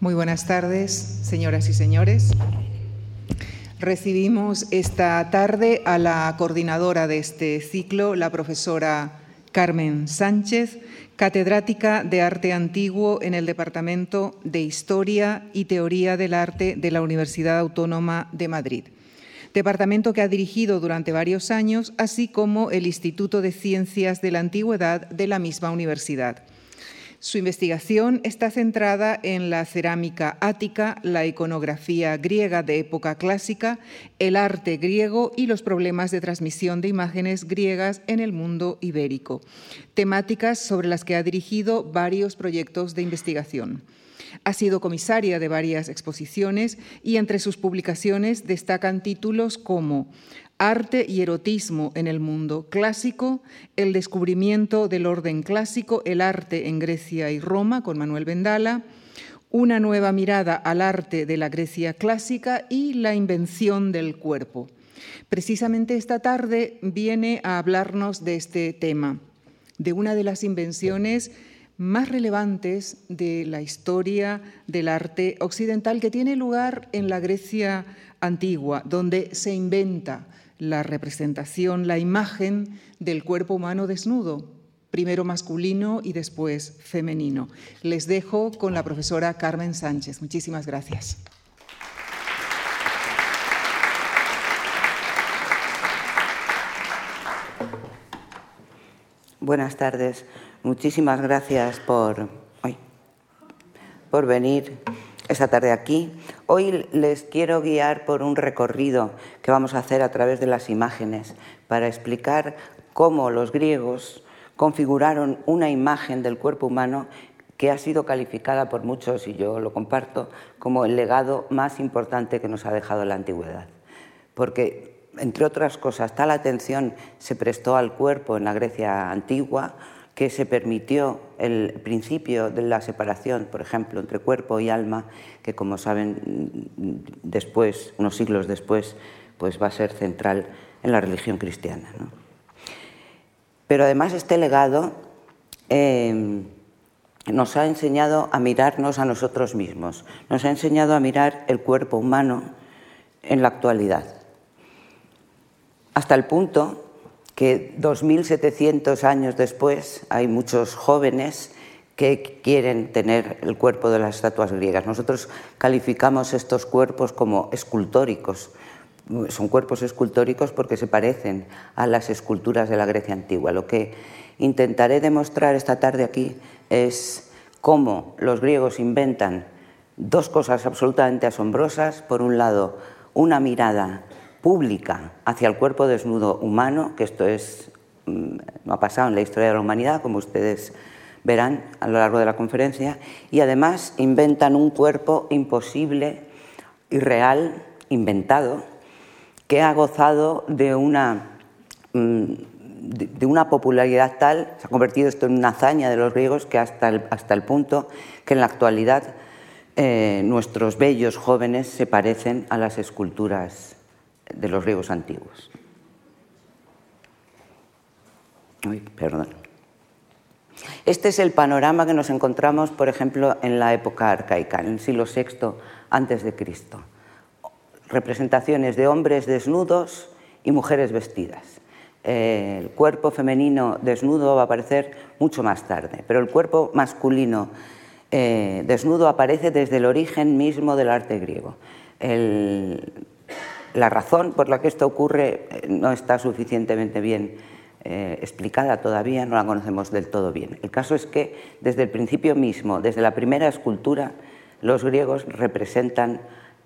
Muy buenas tardes, señoras y señores. Recibimos esta tarde a la coordinadora de este ciclo, la profesora Carmen Sánchez, catedrática de Arte Antiguo en el Departamento de Historia y Teoría del Arte de la Universidad Autónoma de Madrid. Departamento que ha dirigido durante varios años, así como el Instituto de Ciencias de la Antigüedad de la misma universidad. Su investigación está centrada en la cerámica ática, la iconografía griega de época clásica, el arte griego y los problemas de transmisión de imágenes griegas en el mundo ibérico, temáticas sobre las que ha dirigido varios proyectos de investigación. Ha sido comisaria de varias exposiciones y entre sus publicaciones destacan títulos como Arte y erotismo en el mundo clásico, el descubrimiento del orden clásico, el arte en Grecia y Roma con Manuel Vendala, una nueva mirada al arte de la Grecia clásica y la invención del cuerpo. Precisamente esta tarde viene a hablarnos de este tema, de una de las invenciones más relevantes de la historia del arte occidental que tiene lugar en la Grecia antigua, donde se inventa la representación, la imagen del cuerpo humano desnudo, primero masculino y después femenino. Les dejo con la profesora Carmen Sánchez. Muchísimas gracias. Buenas tardes. Muchísimas gracias por, por venir esta tarde aquí. Hoy les quiero guiar por un recorrido que vamos a hacer a través de las imágenes para explicar cómo los griegos configuraron una imagen del cuerpo humano que ha sido calificada por muchos, y yo lo comparto, como el legado más importante que nos ha dejado la antigüedad. Porque, entre otras cosas, tal atención se prestó al cuerpo en la Grecia antigua, que se permitió el principio de la separación, por ejemplo, entre cuerpo y alma, que como saben después, unos siglos después, pues va a ser central en la religión cristiana. Pero además este legado eh, nos ha enseñado a mirarnos a nosotros mismos, nos ha enseñado a mirar el cuerpo humano en la actualidad, hasta el punto que 2.700 años después hay muchos jóvenes que quieren tener el cuerpo de las estatuas griegas. Nosotros calificamos estos cuerpos como escultóricos. Son cuerpos escultóricos porque se parecen a las esculturas de la Grecia antigua. Lo que intentaré demostrar esta tarde aquí es cómo los griegos inventan dos cosas absolutamente asombrosas. Por un lado, una mirada pública hacia el cuerpo desnudo humano, que esto es, mm, no ha pasado en la historia de la humanidad, como ustedes verán a lo largo de la conferencia, y además inventan un cuerpo imposible, irreal, inventado, que ha gozado de una, mm, de una popularidad tal, se ha convertido esto en una hazaña de los griegos, que hasta el, hasta el punto que en la actualidad eh, nuestros bellos jóvenes se parecen a las esculturas de los griegos antiguos. perdón. Este es el panorama que nos encontramos, por ejemplo, en la época arcaica, en el siglo VI antes de Cristo. Representaciones de hombres desnudos y mujeres vestidas. El cuerpo femenino desnudo va a aparecer mucho más tarde, pero el cuerpo masculino eh, desnudo aparece desde el origen mismo del arte griego. La razón por la que esto ocurre eh, no está suficientemente bien eh, explicada todavía, no la conocemos del todo bien. El caso es que desde el principio mismo, desde la primera escultura, los griegos representan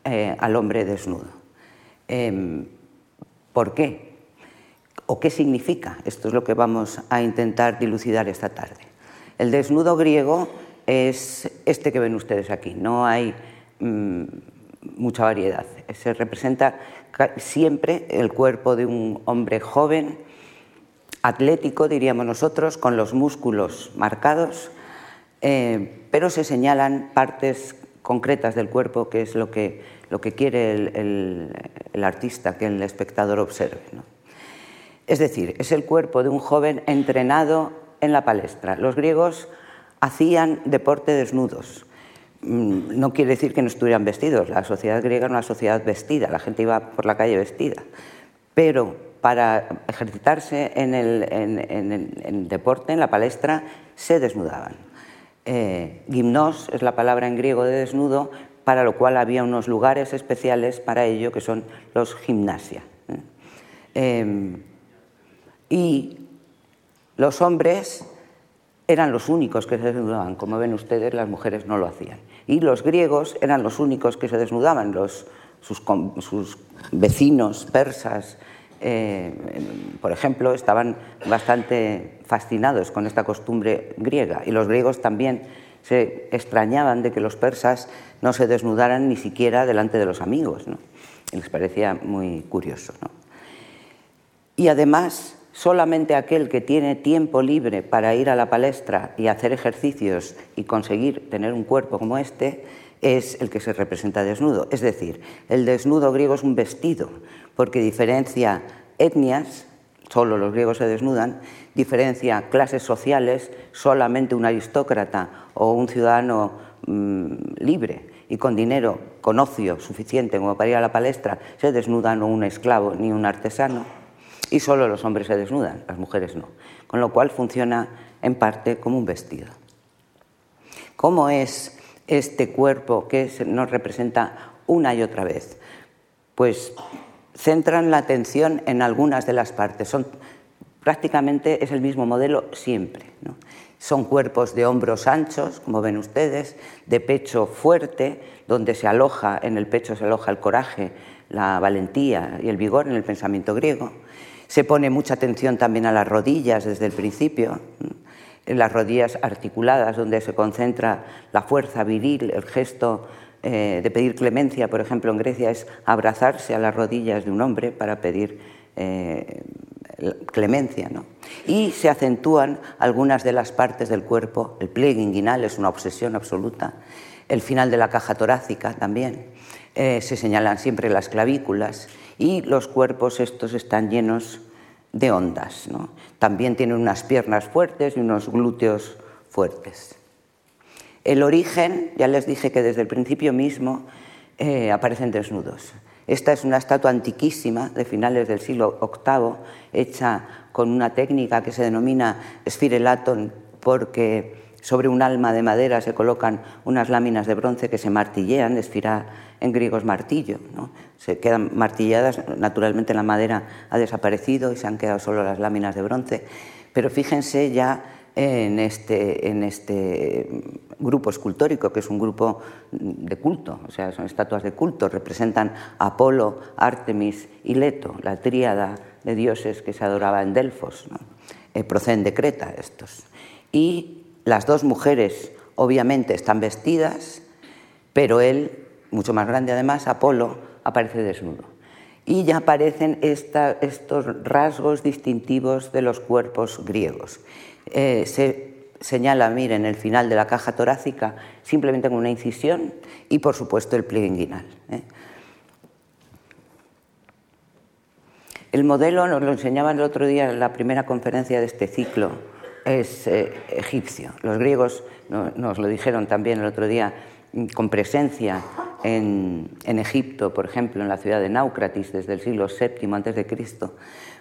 eh, al hombre desnudo. Em, ¿Por qué? ¿O qué significa? Esto es lo que vamos a intentar dilucidar esta tarde. El desnudo griego es este que ven ustedes aquí. No hay mm, mucha variedad. Se representa siempre el cuerpo de un hombre joven, atlético, diríamos nosotros, con los músculos marcados, eh, pero se señalan partes concretas del cuerpo, que es lo que, lo que quiere el, artista, que el espectador observe. Es decir, es el cuerpo de un joven entrenado en la palestra. Los griegos hacían deporte desnudos, no quiere decir que no estuvieran vestidos. La sociedad griega era una sociedad vestida, la gente iba por la calle vestida. Pero para ejercitarse en el, deporte, en la palestra, se desnudaban. Eh, gimnos es la palabra en griego de desnudo, para lo cual había unos lugares especiales para ello, que son los gimnasia. ¿eh? Em, y los hombres eran los únicos que se desnudaban. Como ven ustedes, las mujeres no lo hacían. Y los griegos eran los únicos que se desnudaban. sus, vecinos persas, eh, por ejemplo, estaban bastante fascinados con esta costumbre griega. Y los griegos también se extrañaban de que los persas no se desnudaran ni siquiera delante de los amigos. les parecía muy curioso. Y además, solamente aquel que tiene tiempo libre para ir a la palestra y hacer ejercicios y conseguir tener un cuerpo como este, es el que se representa desnudo. Es decir, el desnudo griego es un vestido, porque diferencia etnias, solo los griegos se desnudan, diferencia clases sociales, solamente un aristócrata o un ciudadano mm, libre y con dinero, con ocio suficiente como para ir a la palestra, se desnuda no un esclavo ni un artesano y solo los hombres se desnudan, las mujeres no. Con lo cual funciona en parte como un vestido. ¿Cómo es este cuerpo que nos representa una y otra vez? Pues centran la atención en algunas de las partes. Prácticamente es el mismo modelo siempre. Son cuerpos de hombros anchos, como ven ustedes, de pecho fuerte, donde se aloja, en el pecho se aloja el coraje, la valentía y el vigor en el pensamiento griego. Se pone mucha atención también a las rodillas desde el principio, las rodillas articuladas, donde se concentra la fuerza viril, el gesto eh, de pedir clemencia, por ejemplo, en Grecia es abrazarse a las rodillas de un hombre para pedir eh, clemencia. Y se acentúan algunas de las partes del cuerpo, el pliegue inguinal es una obsesión absoluta, el final de la caja torácica también, eh, se señalan siempre las clavículas y los cuerpos estos están llenos de ondas. También tienen unas piernas fuertes y unos glúteos fuertes. El origen, ya les dije que desde el principio mismo eh, aparecen desnudos. Esta es una estatua antiquísima de finales del siglo VIII, hecha con una técnica que se denomina sphirelaton, porque sobre un alma de madera se colocan unas láminas de bronce que se martillean, en griego es martillo, ¿no? se quedan martilladas, naturalmente la madera ha desaparecido y se han quedado solo las láminas de bronce, pero fíjense ya en este, en este grupo escultórico, que es un grupo de culto, o sea, son estatuas de culto, representan a Apolo, Artemis y Leto, la tríada de dioses que se adoraba en Delfos, eh, proceden de Creta estos. Y las dos mujeres obviamente están vestidas, pero él mucho más grande además, Apolo, aparece desnudo. Y ya aparecen estos rasgos distintivos de los cuerpos griegos. Eh, se señala, miren, el final de la caja torácica simplemente con una incisión y, por supuesto, el pliegue inguinal. ¿eh? El modelo, nos lo enseñaban el otro día en la primera conferencia de este ciclo, es eh, egipcio. Los griegos nos lo dijeron también el otro día con presencia en, Egipto, por ejemplo, en la ciudad de Náucratis desde el siglo VII a.C.,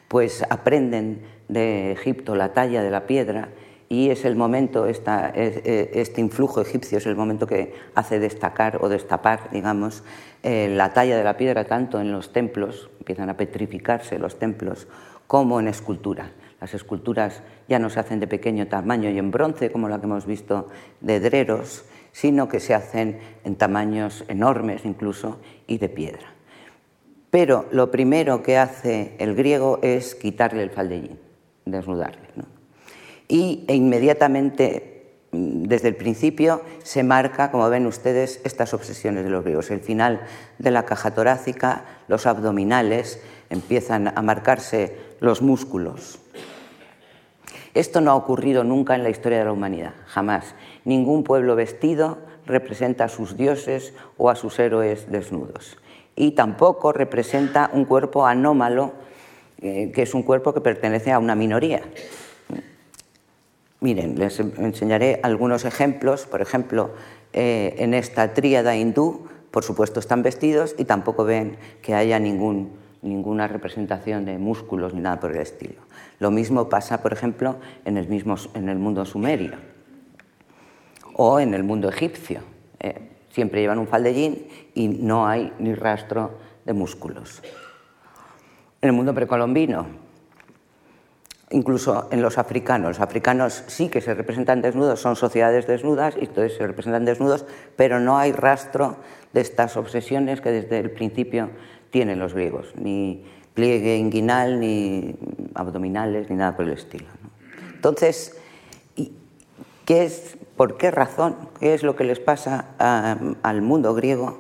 pues aprenden de Egipto la talla de la piedra y es el momento, este influjo egipcio es el momento que hace destacar o destapar, digamos, eh, la talla de la piedra tanto en los templos, empiezan a petrificarse los templos, como en escultura. Las esculturas ya no se hacen de pequeño tamaño y en bronce, como la que hemos visto de Dreros, sino que se hacen en tamaños enormes incluso y de piedra. Pero lo primero que hace el griego es quitarle el faldellín, desnudarle. Y e inmediatamente, mm, desde el principio, se marca, como ven ustedes, estas obsesiones de los griegos. El final de la caja torácica, los abdominales, empiezan a marcarse los músculos. Esto no ha ocurrido nunca en la historia de la humanidad, jamás. Ningún pueblo vestido representa a sus dioses o a sus héroes desnudos. Y tampoco representa un cuerpo anómalo, eh, que es un cuerpo que pertenece a una minoría. Miren, les enseñaré algunos ejemplos. Por ejemplo, eh, en esta tríada hindú, por supuesto, están vestidos y tampoco ven que haya ningún, ninguna representación de músculos ni nada por el estilo. Lo mismo pasa, por ejemplo, en el, mismo, en el mundo sumerio o en el mundo egipcio. Eh, siempre llevan un faldellín y no hay ni rastro de músculos. En el mundo precolombino, incluso en los africanos. Los africanos sí que se representan desnudos, son sociedades desnudas y entonces se representan desnudos, pero no hay rastro de estas obsesiones que desde el principio tienen los griegos, ni pliegue inguinal, ni abdominales, ni nada por el estilo. Entonces, ¿qué es, ¿por qué razón? ¿Qué es lo que les pasa al mundo griego?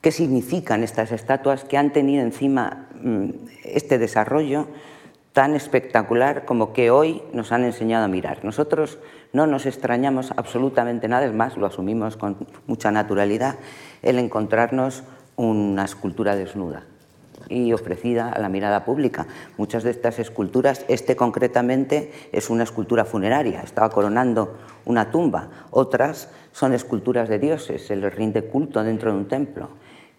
¿Qué significan estas estatuas que han tenido encima mm, este desarrollo? tan espectacular como que hoy nos han enseñado a mirar. Nosotros no nos extrañamos absolutamente nada, es más, lo asumimos con mucha naturalidad, el encontrarnos una escultura desnuda y ofrecida a la mirada pública. Muchas de estas esculturas, este concretamente es una escultura funeraria, estaba coronando una tumba. Otras son esculturas de dioses, se les rinde culto dentro de un templo.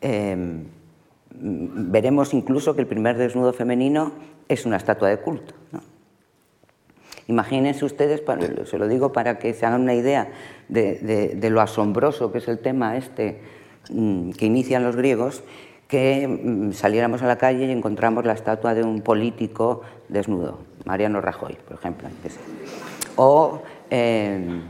Em, veremos incluso que el primer desnudo femenino es una estatua de culto. Imagínense ustedes, se lo digo para que se hagan una idea de, lo asombroso que es el tema este que inician los griegos, que mm, saliéramos a la calle y encontramos la estatua de un político desnudo, Mariano Rajoy, por ejemplo. O, em,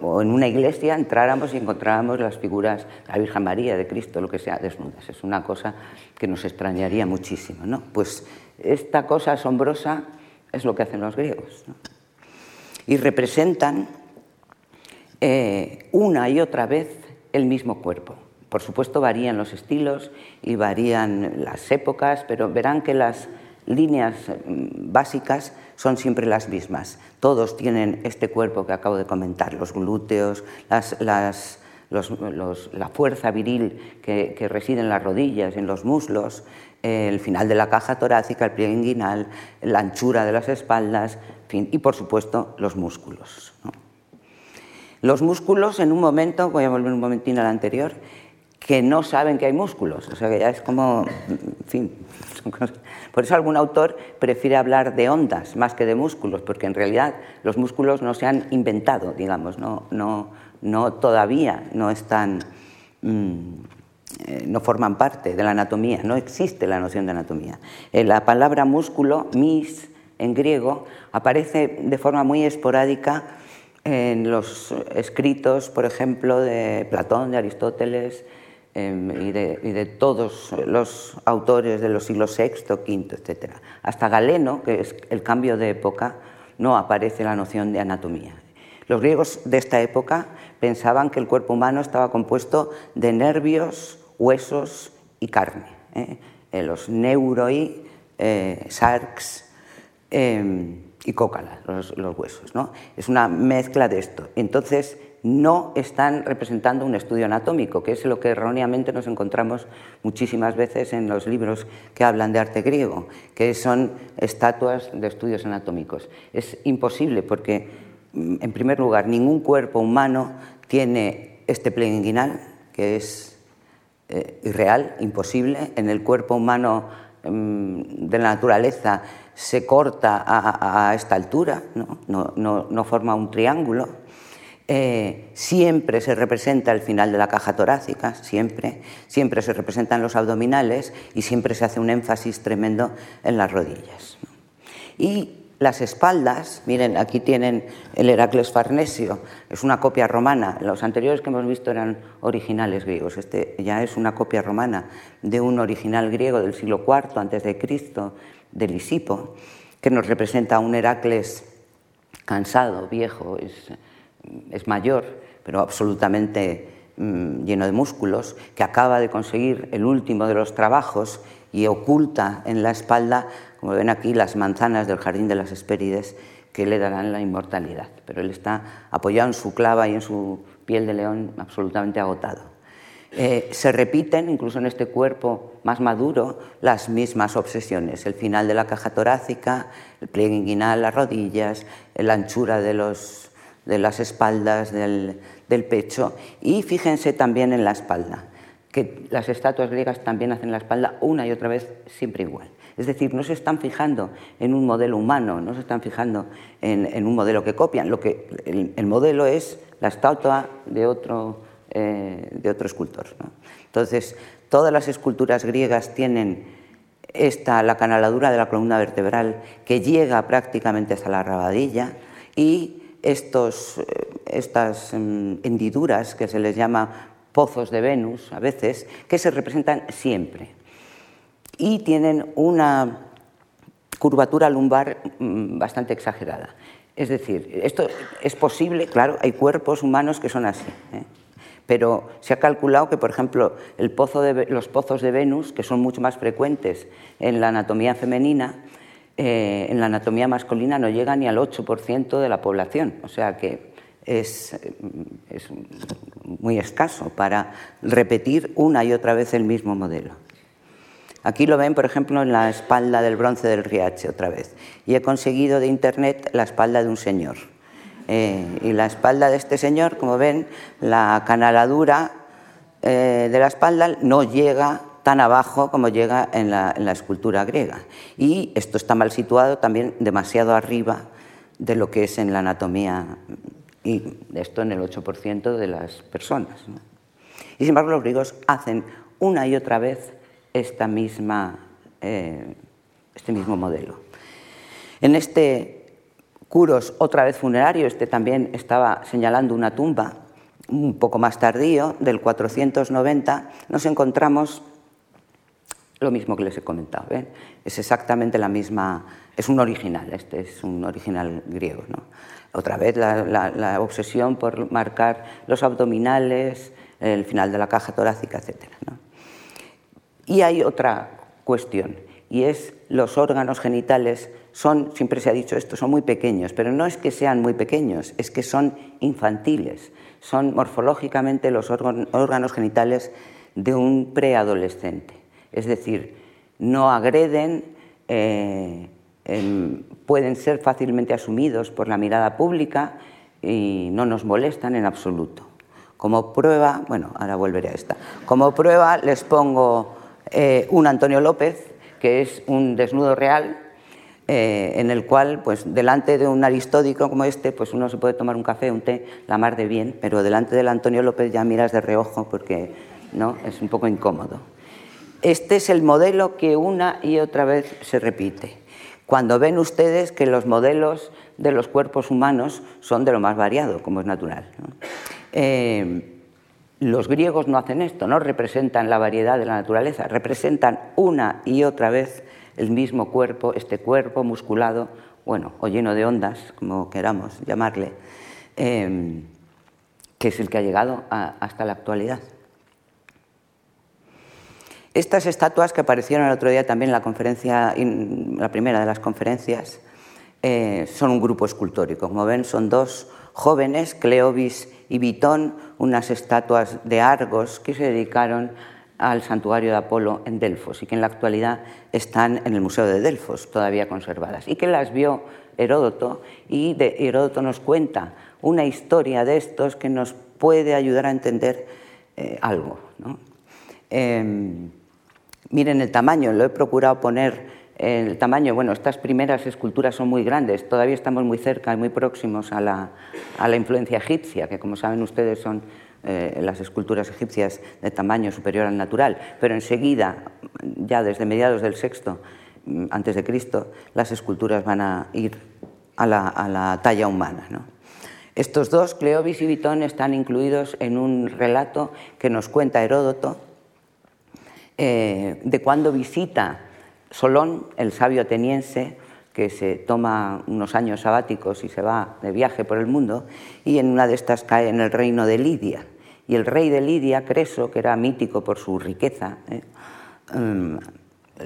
o en una iglesia entráramos y encontráramos las figuras de la Virgen María, de Cristo, lo que sea, desnudas. Es una cosa que nos extrañaría muchísimo. ¿no? Pues esta cosa asombrosa es lo que hacen los griegos. Y representan eh, una y otra vez el mismo cuerpo. Por supuesto varían los estilos y varían las épocas, pero verán que las líneas mm, básicas son siempre las mismas. Todos tienen este cuerpo que acabo de comentar, los glúteos, la fuerza viril que, reside en las rodillas, en los muslos, el final de la caja torácica, el pliegue inguinal, la anchura de las espaldas y, por supuesto, los músculos. Los músculos, en un momento, voy a volver un momentín al anterior, que no saben que hay músculos. O sea, que ya es como, en fin, por eso algún autor prefiere hablar de ondas más que de músculos, porque en realidad los músculos no se han inventado, digamos, no, no, no todavía no están mm, eh, no forman parte de la anatomía, no existe la noción de anatomía. Eh, la palabra músculo, mis, en griego, aparece de forma muy esporádica en los escritos, por ejemplo, de Platón, de Aristóteles em, y, de, todos los autores de los siglos VI, V, etc. Hasta Galeno, que es el cambio de época, no aparece la noción de anatomía. Los griegos de esta época pensaban que el cuerpo humano estaba compuesto de nervios, huesos y carne. ¿eh? Eh, los neuroi, eh, sarx em, y cócala, los, huesos. ¿no? Es una mezcla de esto. Entonces, no están representando un estudio anatómico, que es lo que erróneamente nos encontramos muchísimas veces en los libros que hablan de arte griego, que son estatuas de estudios anatómicos. Es imposible porque, mm, en primer lugar, ningún cuerpo humano tiene este pliegue inguinal, que es eh, irreal, imposible. En el cuerpo humano em, de la naturaleza se corta a, esta altura, no, forma un triángulo. Eh, siempre se representa el final de la caja torácica, siempre, siempre se representan los abdominales y siempre se hace un énfasis tremendo en las rodillas. Y las espaldas, miren, aquí tienen el Heracles Farnesio, es una copia romana. Los anteriores que hemos visto eran originales griegos. Este ya es una copia romana de un original griego del siglo IV antes de Cristo, de Lisipo, que nos representa a un Heracles cansado, viejo, es, mayor, pero absolutamente mm, lleno de músculos, que acaba de conseguir el último de los trabajos y oculta en la espalda como ven aquí, las manzanas del jardín de las Hespérides que le darán la inmortalidad. Pero él está apoyado en su clava y en su piel de león absolutamente agotado. Eh, se repiten, incluso en este cuerpo más maduro, las mismas obsesiones. El final de la caja torácica, el pliegue inguinal, las rodillas, la anchura de los, de las espaldas, del, del pecho. Y fíjense también en la espalda, que las estatuas griegas también hacen la espalda una y otra vez siempre igual. Es decir, no se están fijando en un modelo humano, no se están fijando en, un modelo que copian. Lo que, el, modelo es la estatua de otro, eh, de otro escultor. Entonces, todas las esculturas griegas tienen esta, la canaladura de la columna vertebral que llega prácticamente hasta la rabadilla y estos, eh, estas mm, hendiduras que se les llama pozos de Venus a veces, que se representan siempre y tienen una curvatura lumbar mm, bastante exagerada. Es decir, esto es posible, claro, hay cuerpos humanos que son así, ¿eh? Pero se ha calculado que, por ejemplo, los pozos de Venus, que son mucho más frecuentes en la anatomía femenina, eh, en la anatomía masculina no llega ni al 8% de la población, o sea que es, es muy escaso para repetir una y otra vez el mismo modelo. Aquí lo ven, por ejemplo, en la espalda del bronce del Riache otra vez. Y he conseguido de internet la espalda de un señor. Eh, y la espalda de este señor, como ven, la canaladura eh, de la espalda no llega tan abajo como llega en la, escultura griega. Y esto está mal situado también demasiado arriba de lo que es en la anatomía, y esto en el 8% de las personas. Y sin embargo los griegos hacen una y otra vez eh, este mismo modelo. En este Curos, otra vez funerario, este también estaba señalando una tumba un poco más tardío, del 490, nos encontramos lo mismo que les he comentado. Es exactamente la misma, es un original, este es un original griego. Otra vez la, obsesión por marcar los abdominales, el final de la caja torácica, etc. Y hay otra cuestión, y es los órganos genitales son, siempre se ha dicho esto, son muy pequeños, pero no es que sean muy pequeños, es que son infantiles, son morfológicamente los órganos genitales de un preadolescente. Es decir, no agreden, eh, pueden ser fácilmente asumidos por la mirada pública y no nos molestan en absoluto. Como prueba, bueno, ahora volveré a esta, como prueba les pongo eh, un Antonio López, que es un desnudo real, eh, en el cual, pues, delante de un aristódico como este, pues uno se puede tomar un café, un té, la mar de bien, pero delante del Antonio López ya miras de reojo porque no es un poco incómodo. Este es el modelo que una y otra vez se repite. Cuando ven ustedes que los modelos de los cuerpos humanos son de lo más variado, como es natural. Eh, los griegos no hacen esto, no representan la variedad de la naturaleza, representan una y otra vez el mismo cuerpo, este cuerpo musculado, bueno, o lleno de ondas, como queramos llamarle, em, que es el que ha llegado hasta la actualidad. Estas estatuas que aparecieron el otro día también en la conferencia, la primera de las conferencias, eh, son un grupo escultórico. Como ven, son dos jóvenes, Cleobis y Vitón, unas estatuas de Argos que se dedicaron al santuario de Apolo en Delfos y que en la actualidad están en el Museo de Delfos todavía conservadas y que las vio Heródoto y de Heródoto nos cuenta una historia de estos que nos puede ayudar a entender eh, algo. Em, miren el tamaño, lo he procurado poner el tamaño, bueno, estas primeras esculturas son muy grandes, todavía estamos muy cerca y muy próximos a la, influencia egipcia, que como saben ustedes son eh, las esculturas egipcias de tamaño superior al natural, pero enseguida, ya desde mediados del sexto mm, antes de Cristo, las esculturas van a ir a la, talla humana. Estos dos, Cleobis y Vitón, están incluidos en un relato que nos cuenta Heródoto eh, de cuando visita Solón, el sabio ateniense, que se toma unos años sabáticos y se va de viaje por el mundo, y en una de estas cae en el reino de Lidia. Y el rey de Lidia, Creso, que era mítico por su riqueza, ¿eh? mm,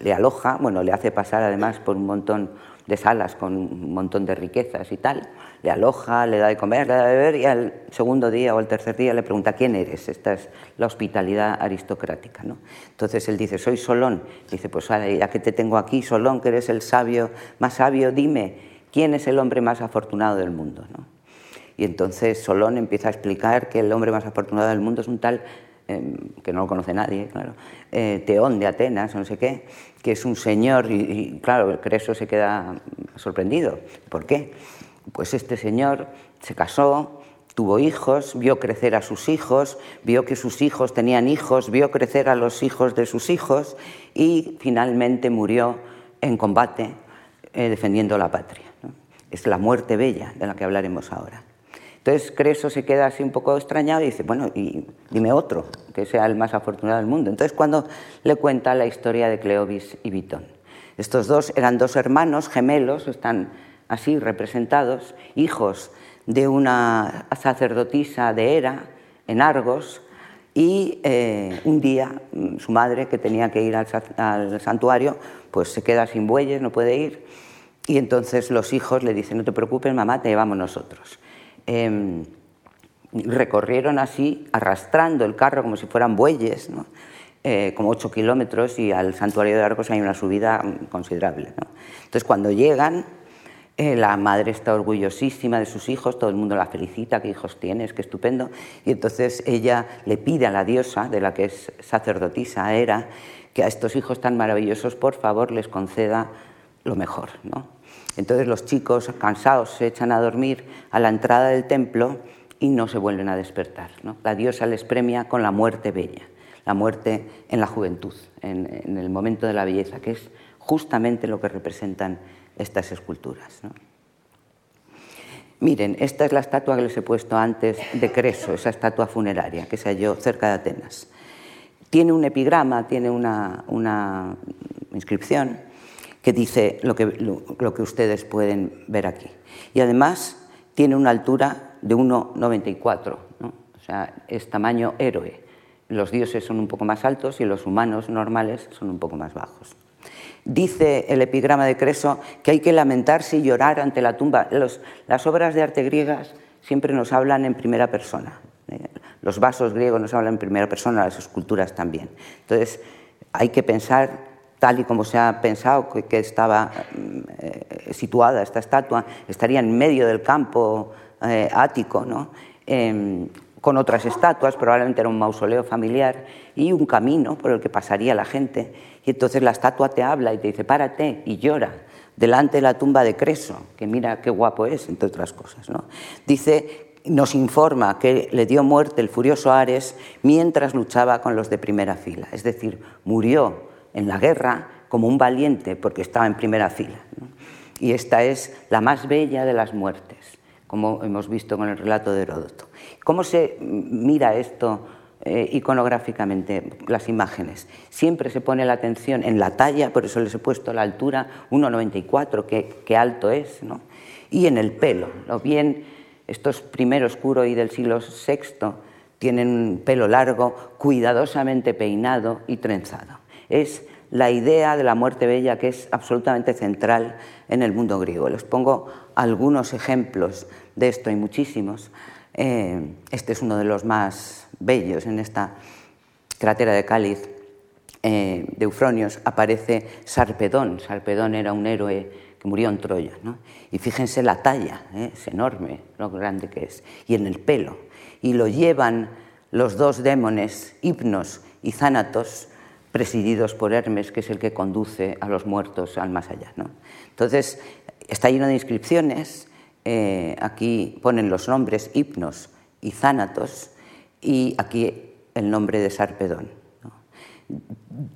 le aloja, bueno, le hace pasar además por un montón de salas con un montón de riquezas y tal, le aloja, le da de comer, le da de beber y al segundo día o al tercer día le pregunta quién eres. Esta es la hospitalidad aristocrática. ¿no? Entonces él dice, soy Solón. Dice, pues ya que te tengo aquí, Solón, que eres el sabio más sabio, dime, ¿quién es el hombre más afortunado del mundo? ¿no? Y entonces Solón empieza a explicar que el hombre más afortunado del mundo es un tal, em, que no lo conoce nadie, claro, eh, Teón de Atenas, no sé qué, que es un señor, y, claro, el Creso se queda sorprendido. ¿Por qué? Pues este señor se casó, tuvo hijos, vio crecer a sus hijos, vio que sus hijos tenían hijos, vio crecer a los hijos de sus hijos y finalmente murió en combate eh, defendiendo la patria. Es la muerte bella de la que hablaremos ahora. Entonces Creso se queda así un poco extrañado y dice, bueno, y dime otro, que sea el más afortunado del mundo. Entonces cuando le cuenta la historia de Cleobis y Bitón. Estos dos eran dos hermanos gemelos, están así representados, hijos de una sacerdotisa de Hera en Argos, y eh, un día mm, su madre, que tenía que ir al, santuario, pues se queda sin bueyes, no puede ir, y entonces los hijos le dicen, no te preocupes, mamá, te llevamos nosotros. Em, recorrieron así, arrastrando el carro como si fueran bueyes, eh, como ocho kilómetros, y al santuario de Argos hay una subida considerable. Entonces, cuando llegan, eh, la madre está orgullosísima de sus hijos, todo el mundo la felicita, qué hijos tienes, qué estupendo. Y entonces ella le pide a la diosa, de la que es sacerdotisa era, que a estos hijos tan maravillosos, por favor, les conceda lo mejor. ¿no? Entonces los chicos, cansados, se echan a dormir a la entrada del templo y no se vuelven a despertar. La diosa les premia con la muerte bella, la muerte en la juventud, en, en el momento de la belleza, que es justamente lo que representan estas esculturas. Miren, esta es la estatua que les he puesto antes de Creso, esa estatua funeraria que se halló cerca de Atenas. Tiene un epigrama, tiene una, inscripción que dice lo que, lo que, ustedes pueden ver aquí. Y además tiene una altura de 1,94, o sea, es tamaño héroe. Los dioses son un poco más altos y los humanos normales son un poco más bajos. Dice el epigrama de Creso que hay que lamentarse y llorar ante la tumba. las obras de arte griegas siempre nos hablan en primera persona. Eh, los vasos griegos nos hablan en primera persona, las esculturas también. Entonces, hay que pensar, tal y como se ha pensado que, estaba eh, situada esta estatua, estaría en medio del campo eh, ático, ¿no? Em, con otras estatuas, probablemente era un mausoleo familiar y un camino por el que pasaría la gente. Y entonces la estatua te habla y te dice, párate y llora delante de la tumba de Creso, que mira qué guapo es, entre otras cosas. ¿no? Dice, nos informa que le dio muerte el furioso Ares mientras luchaba con los de primera fila, es decir, murió en la guerra como un valiente porque estaba en primera fila. Y esta es la más bella de las muertes, como hemos visto con el relato de Heródoto. ¿Cómo se mira esto eh, iconográficamente, las imágenes? Siempre se pone la atención en la talla, por eso les he puesto la altura 1,94, qué, alto es, ¿no? y en el pelo. Lo bien, estos primeros y del siglo VI tienen pelo largo, cuidadosamente peinado y trenzado. Es la idea de la muerte bella que es absolutamente central en el mundo griego. Les pongo algunos ejemplos de esto, hay muchísimos. Eh, este es uno de los más bellos en esta cratera de Cáliz eh, de Eufronios. Aparece Sarpedón. Sarpedón era un héroe que murió en Troya. Y fíjense la talla, ¿eh? es enorme lo grande que es. Y en el pelo. Y lo llevan los dos démones, Hipnos y Zánatos, presididos por Hermes, que es el que conduce a los muertos al más allá. Entonces, está lleno de inscripciones eh, aquí ponen los nombres Hipnos y Zánatos y aquí el nombre de Sarpedón.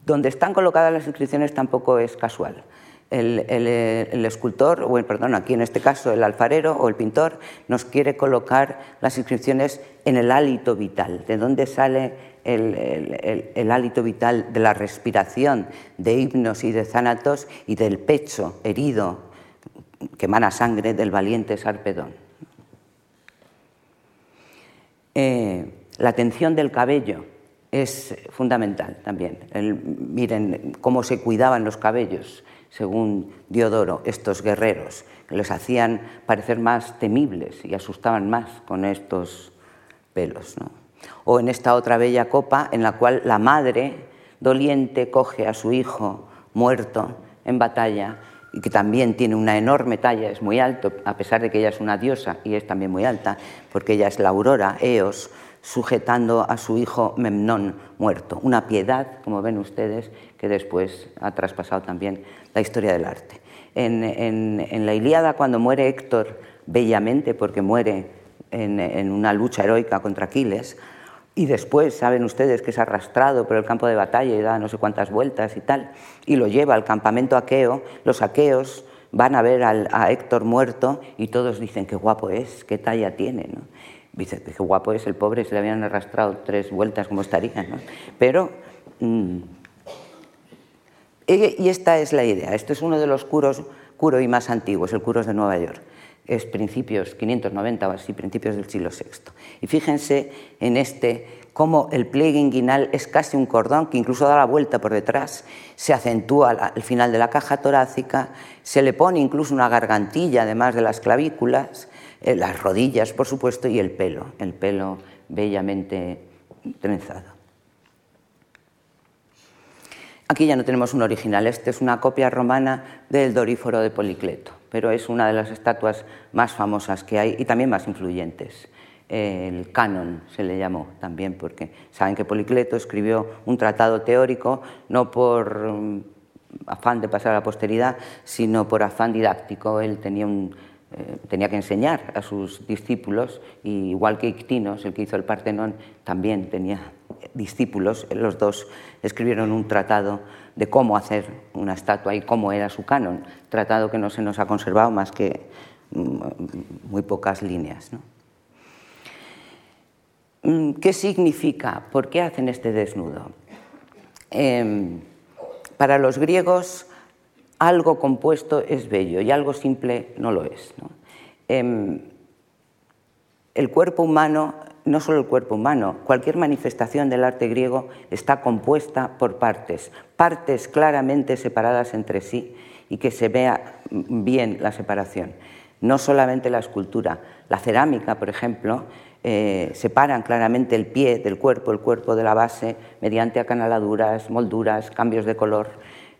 Donde están colocadas las inscripciones tampoco es casual. El, escultor, o perdón, aquí en este caso el alfarero o el pintor, nos quiere colocar las inscripciones en el hálito vital, de dónde sale el, el, hálito vital de la respiración de hipnos y de zánatos y del pecho herido que emana sangre del valiente Sarpedón. Eh, la atención del cabello es fundamental también. miren cómo se cuidaban los cabellos, según Diodoro, estos guerreros, que les hacían parecer más temibles y asustaban más con estos pelos. O en esta otra bella copa en la cual la madre doliente coge a su hijo muerto en batalla y que también tiene una enorme talla, es muy alto, a pesar de que ella es una diosa y es también muy alta, porque ella es la aurora, Eos, sujetando a su hijo Memnón muerto. Una piedad, como ven ustedes, que después ha traspasado también la historia del arte. En, la Ilíada, cuando muere Héctor bellamente, porque muere en, en una lucha heroica contra Aquiles, y después saben ustedes que es arrastrado por el campo de batalla y da no sé cuántas vueltas y tal, y lo lleva al campamento aqueo, los aqueos van a ver a Héctor muerto y todos dicen qué guapo es, qué talla tiene. ¿no? Dice, qué guapo es el pobre, se le habían arrastrado tres vueltas como estaría. ¿no? Pero, mm, y esta es la idea, este es uno de los curos, curo y más antiguos, el curos de Nueva York es principios 590 o así, principios del siglo VI. Y fíjense en este cómo el pliegue inguinal es casi un cordón que incluso da la vuelta por detrás, se acentúa al final de la caja torácica, se le pone incluso una gargantilla además de las clavículas, eh, las rodillas por supuesto y el pelo, el pelo bellamente trenzado. Aquí ya no tenemos un original, este es una copia romana del Doríforo de Policleto pero es una de las estatuas más famosas que hay y también más influyentes. El canon se le llamó también porque saben que Policleto escribió un tratado teórico no por mm, afán de pasar a la posteridad, sino por afán didáctico. Él tenía, eh, tenía que enseñar a sus discípulos, y igual que Ictinos, el que hizo el Partenón, también tenía discípulos. Los dos escribieron un tratado de cómo hacer una estatua y cómo era su canon, tratado que no se nos ha conservado más que mm, muy pocas líneas. Mm, ¿Qué significa? ¿Por qué hacen este desnudo? Em, para los griegos, algo compuesto es bello y algo simple no lo es. Em, el cuerpo humano no solo el cuerpo humano, cualquier manifestación del arte griego está compuesta por partes, partes claramente separadas entre sí y que se vea bien la separación. No solamente la escultura, la cerámica, por ejemplo, eh, separan claramente el pie del cuerpo, el cuerpo de la base, mediante acanaladuras, molduras, cambios de color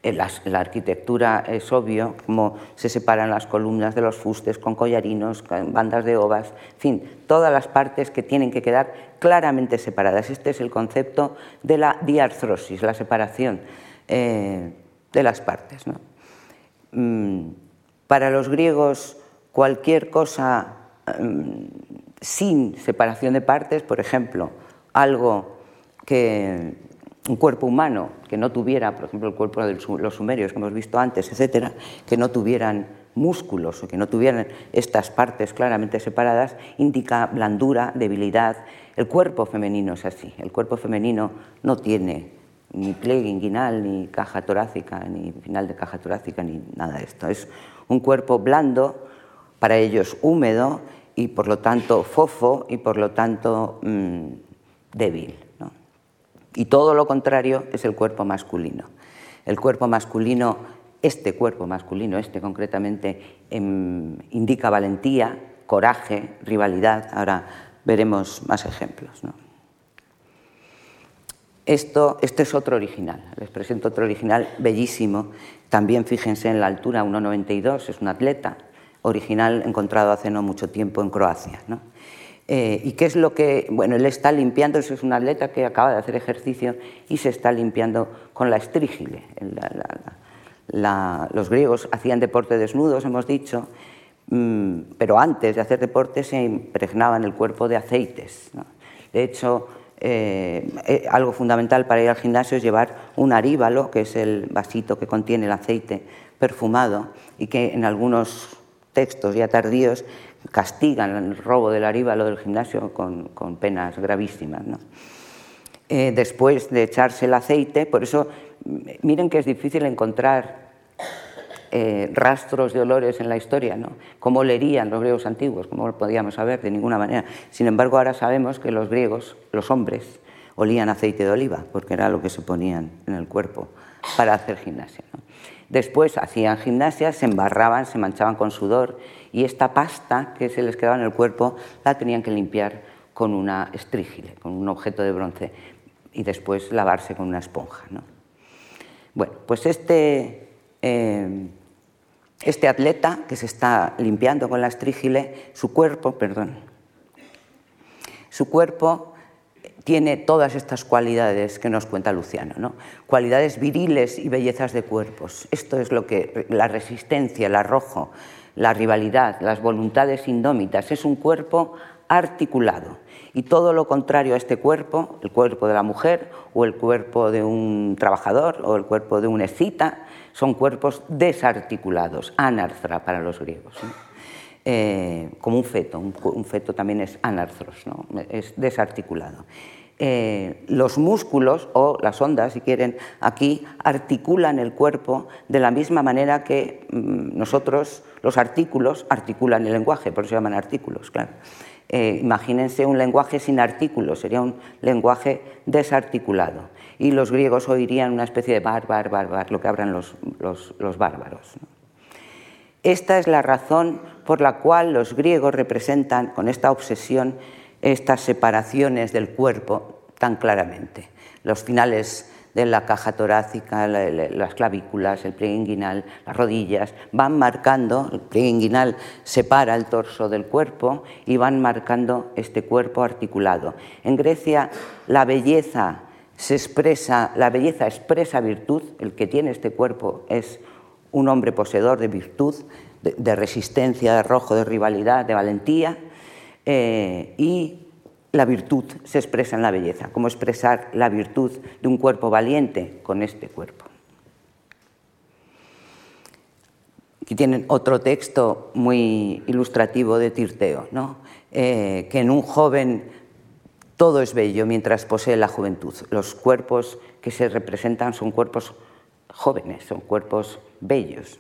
la, arquitectura es obvio, como se separan las columnas de los fustes con collarinos, con bandas de ovas, en fin, todas las partes que tienen que quedar claramente separadas. Este es el concepto de la diarthrosis, la separación eh, de las partes. Mm, para los griegos, cualquier cosa mm, sin separación de partes, por ejemplo, algo que un cuerpo humano que no tuviera, por ejemplo, el cuerpo de los sumerios que hemos visto antes, etcétera, que no tuvieran músculos o que no tuvieran estas partes claramente separadas, indica blandura, debilidad. El cuerpo femenino es así. El cuerpo femenino no tiene ni pliegue inguinal, ni caja torácica, ni final de caja torácica, ni nada de esto. Es un cuerpo blando, para ellos húmedo y por lo tanto fofo y por lo tanto mm, débil. Y todo lo contrario es el cuerpo masculino. El cuerpo masculino, este cuerpo masculino, este concretamente, em, indica valentía, coraje, rivalidad. Ahora veremos más ejemplos. Esto, este es otro original, les presento otro original bellísimo. También fíjense en la altura, 1,92, es un atleta, original encontrado hace no mucho tiempo en Croacia. Eh, ¿Y qué es lo que.? Bueno, él está limpiando, eso es un atleta que acaba de hacer ejercicio y se está limpiando con la estrígile. los griegos hacían deporte desnudos, hemos dicho, mm, pero antes de hacer deporte se impregnaban el cuerpo de aceites. De hecho, eh, eh, algo fundamental para ir al gimnasio es llevar un aríbalo, que es el vasito que contiene el aceite perfumado y que en algunos textos ya tardíos castigan el robo del aríbalo del gimnasio con, penas gravísimas. Eh, después de echarse el aceite, por eso miren que es difícil encontrar eh, rastros de olores en la historia, ¿no? ¿Cómo olerían los griegos antiguos? ¿Cómo lo podíamos saber? De ninguna manera. Sin embargo, ahora sabemos que los griegos, los hombres, olían aceite de oliva, porque era lo que se ponían en el cuerpo para hacer gimnasia. Después hacían gimnasia, se embarraban, se manchaban con sudor y esta pasta que se les quedaba en el cuerpo la tenían que limpiar con una estrígile, con un objeto de bronce y después lavarse con una esponja. Bueno, pues este, eh, Este atleta que se está limpiando con la estrígile, su cuerpo, perdón, su cuerpo tiene todas estas cualidades que nos cuenta Luciano, ¿no? cualidades viriles y bellezas de cuerpos. Esto es lo que la resistencia, el arrojo, la rivalidad, las voluntades indómitas, es un cuerpo articulado. Y todo lo contrario a este cuerpo, el cuerpo de la mujer o el cuerpo de un trabajador o el cuerpo de un escita, son cuerpos desarticulados, anarthra para los griegos. Eh, como un feto, un, feto también es anarthros, es desarticulado. Eh, los músculos o las ondas, si quieren, aquí articulan el cuerpo de la misma manera que mm, nosotros, los artículos, articulan el lenguaje, por eso se llaman artículos, claro. Eh, imagínense un lenguaje sin artículos, sería un lenguaje desarticulado. Y los griegos oirían una especie de bar, bar, bar, bar, lo que hablan los, bárbaros. Esta es la razón por la cual los griegos representan con esta obsesión estas separaciones del cuerpo tan claramente. Los finales de la caja torácica, las clavículas, el pliegue inguinal, las rodillas, van marcando, el pliegue inguinal separa el torso del cuerpo y van marcando este cuerpo articulado. En Grecia la belleza se expresa, la belleza expresa virtud, el que tiene este cuerpo es un hombre poseedor de virtud, de, resistencia, de arrojo, de rivalidad, de valentía, eh, y la virtud se expresa en la belleza, como expresar la virtud de un cuerpo valiente con este cuerpo. Aquí tienen otro texto muy ilustrativo de Tirteo, ¿no? Eh, que en un joven todo es bello mientras posee la juventud. Los cuerpos que se representan son cuerpos jóvenes, son cuerpos bellos.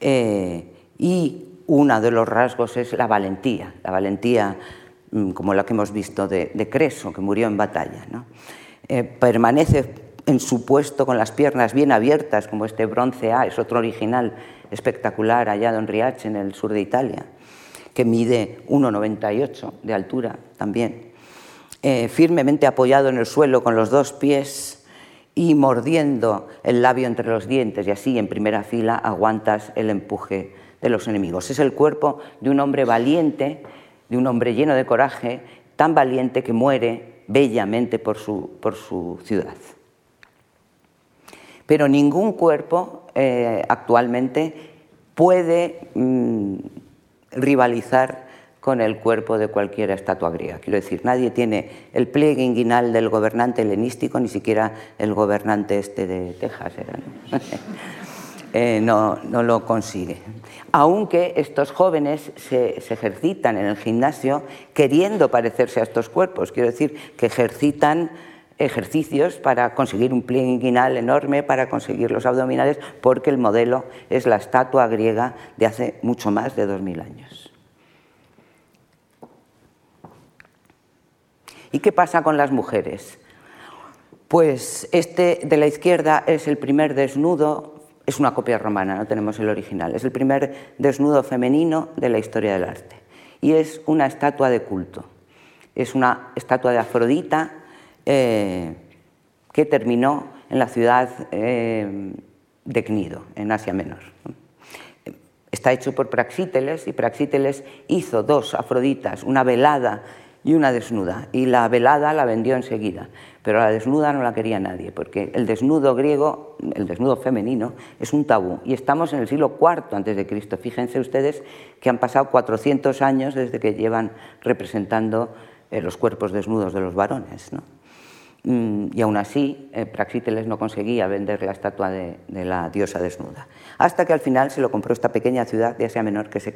Eh, y uno de los rasgos es la valentía, la valentía como la que hemos visto de, Creso, que murió en batalla. Eh, permanece en su puesto con las piernas bien abiertas, como este bronce A, es otro original espectacular hallado en Riace, en el sur de Italia, que mide 1,98 de altura también, eh, firmemente apoyado en el suelo con los dos pies y mordiendo el labio entre los dientes, y así en primera fila aguantas el empuje de los enemigos. Es el cuerpo de un hombre valiente de un hombre lleno de coraje, tan valiente que muere bellamente por su, ciudad. Pero ningún cuerpo eh, actualmente puede mm, rivalizar con el cuerpo de cualquier estatua griega. Quiero decir, nadie tiene el pliegue inguinal del gobernante helenístico, ni siquiera el gobernante este de Texas eh, no, no lo consigue aunque estos jóvenes se, ejercitan en el gimnasio queriendo parecerse a estos cuerpos. Quiero decir que ejercitan ejercicios para conseguir un inguinal enorme, para conseguir los abdominales, porque el modelo es la estatua griega de hace mucho más de 2.000 años. ¿Y qué pasa con las mujeres? Pues este de la izquierda es el primer desnudo es una copia romana, no tenemos el original. Es el primer desnudo femenino de la historia del arte. Y es una estatua de culto. Es una estatua de Afrodita eh, que terminó en la ciudad eh, de Cnido, en Asia Menor. Está hecho por Praxíteles y Praxíteles hizo dos Afroditas, una velada y una desnuda. Y la velada la vendió enseguida, pero la desnuda no la quería nadie, porque el desnudo griego, el desnudo femenino, es un tabú. Y estamos en el siglo IV antes de Cristo. Fíjense ustedes que han pasado 400 años desde que llevan representando eh, los cuerpos desnudos de los varones. Mm, y aún así, eh, Praxíteles no conseguía vender la estatua de, la diosa desnuda. Hasta que al final se lo compró esta pequeña ciudad de Asia Menor, que es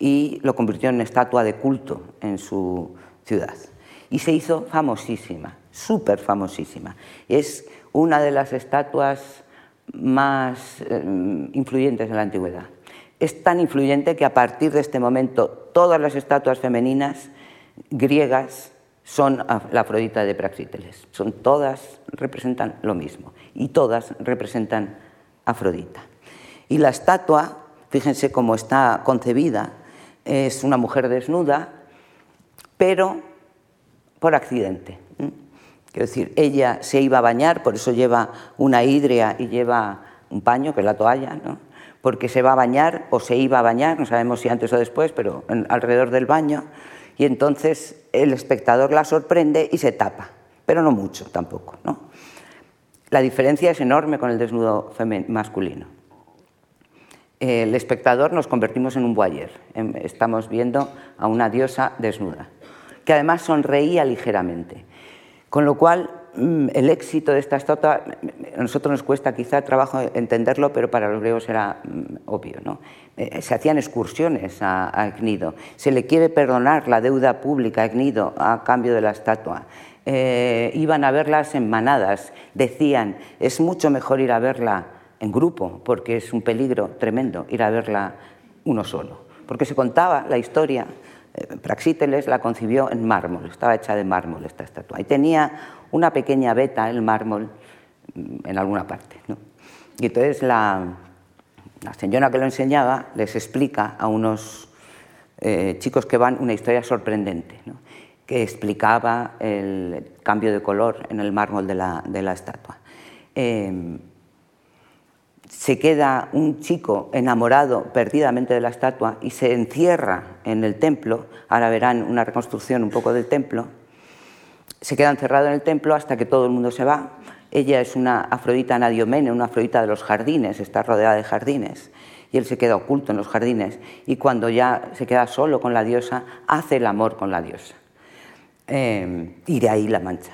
y lo convirtió en estatua de culto en su ciudad. Y se hizo famosísima, súper famosísima. Es una de las estatuas más eh, influyentes de la antigüedad. Es tan influyente que a partir de este momento todas las estatuas femeninas griegas son la Afrodita de Praxíteles. Son todas representan lo mismo y todas representan Afrodita. Y la estatua, fíjense cómo está concebida, es una mujer desnuda, pero por accidente. Quiero decir, ella se iba a bañar, por eso lleva una hidria y lleva un paño, que es la toalla, ¿no? porque se va a bañar o se iba a bañar, no sabemos si antes o después, pero alrededor del baño, y entonces el espectador la sorprende y se tapa, pero no mucho tampoco. ¿no? La diferencia es enorme con el desnudo masculino. El espectador nos convertimos en un voyeur, estamos viendo a una diosa desnuda, que además sonreía ligeramente, con lo cual Mm, el éxito de esta estatua, a nosotros nos cuesta quizá trabajo entenderlo, pero para los griegos era mm, obvio. ¿no? Eh, se hacían excursiones a, a, se le quiere perdonar la deuda pública a Egnido a cambio de la estatua. Eh, iban a verlas en manadas, decían, es mucho mejor ir a verla en grupo, porque es un peligro tremendo ir a verla uno solo, porque se contaba la historia eh, Praxíteles la concibió en mármol, estaba hecha de mármol esta estatua. Y tenía una pequeña veta, el mármol, mm, en alguna parte. Y entonces la, señora que lo enseñaba les explica a unos eh, chicos que van una historia sorprendente, que explicaba el cambio de color en el mármol de la, estatua. Em, se queda un chico enamorado perdidamente de la estatua y se encierra en el templo, ahora verán una reconstrucción un poco del templo, se queda encerrado en el templo hasta que todo el mundo se va. Ella es una afrodita nadiomene, una afrodita de los jardines, está rodeada de jardines, y él se queda oculto en los jardines, y cuando ya se queda solo con la diosa, hace el amor con la diosa. Eh, y de ahí la mancha.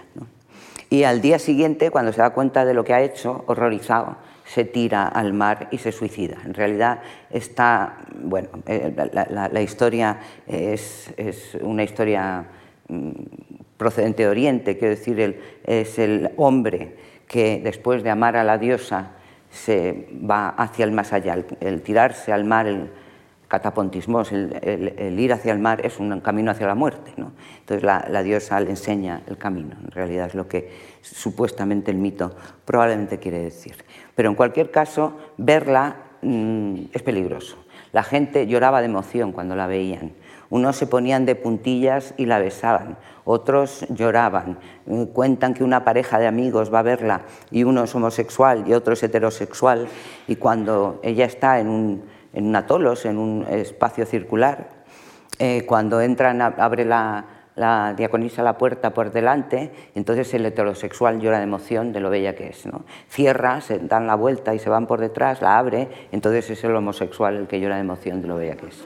Y al día siguiente, cuando se da cuenta de lo que ha hecho, horrorizado, se tira al mar y se suicida. En realidad está, bueno, eh, la, historia es, una historia mm, procedente de Oriente, quiero decir, es el hombre que después de amar a la diosa se va hacia el más allá, el, tirarse al mar, el catapontismo, el, ir hacia el mar es un camino hacia la muerte. ¿no? Entonces la, la diosa le enseña el camino, en realidad es lo que supuestamente el mito probablemente quiere decir. Pero en cualquier caso, verla mm, es peligroso. La gente lloraba de emoción cuando la veían. Unos se ponían de puntillas y la besaban, otros lloraban. Eh, cuentan que una pareja de amigos va a verla y uno es homosexual y otro es heterosexual y cuando ella está en un, en atolos, en un espacio circular, eh, cuando entran, abre la, la diaconisa la puerta por delante, entonces el heterosexual llora de emoción de lo bella que es. ¿no? Cierra, se dan la vuelta y se van por detrás, la abre, entonces es el homosexual el que llora de emoción de lo bella que es.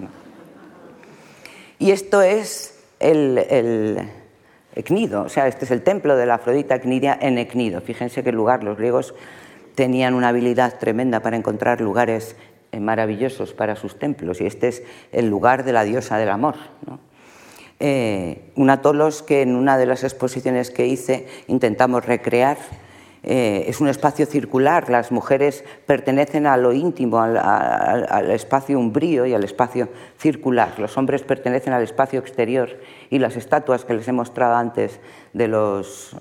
Y esto es el, el Ecnido, o sea, este es el templo de la Afrodita Ecnidia en Ecnido. Fíjense qué lugar, los griegos tenían una habilidad tremenda para encontrar lugares eh, maravillosos para sus templos y este es el lugar de la diosa del amor. Eh, un atolos que en una de las exposiciones que hice intentamos recrear. Eh, es un espacio circular, las mujeres pertenecen a lo íntimo, al, espacio umbrío y al espacio circular, los hombres pertenecen al espacio exterior y las estatuas que les he mostrado antes de los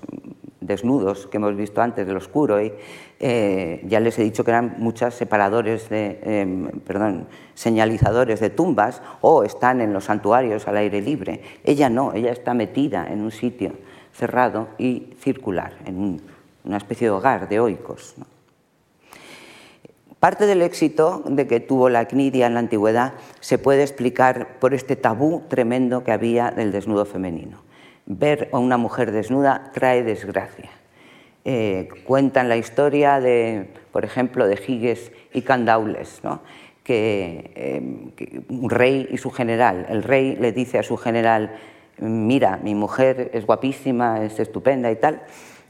desnudos que hemos visto antes, del oscuro, y eh, ya les he dicho que eran muchas separadores de, em, perdón, señalizadores de tumbas o están en los santuarios al aire libre. Ella no, ella está metida en un sitio cerrado y circular, en una especie de hogar de oicos. Parte del éxito de que tuvo la cnidia en la antigüedad se puede explicar por este tabú tremendo que había del desnudo femenino ver a una mujer desnuda trae desgracia. Eh, cuentan la historia de, por ejemplo, de Giges y Candaules, que, que, un rey y su general. El rey le dice a su general, mira, mi mujer es guapísima, es estupenda y tal,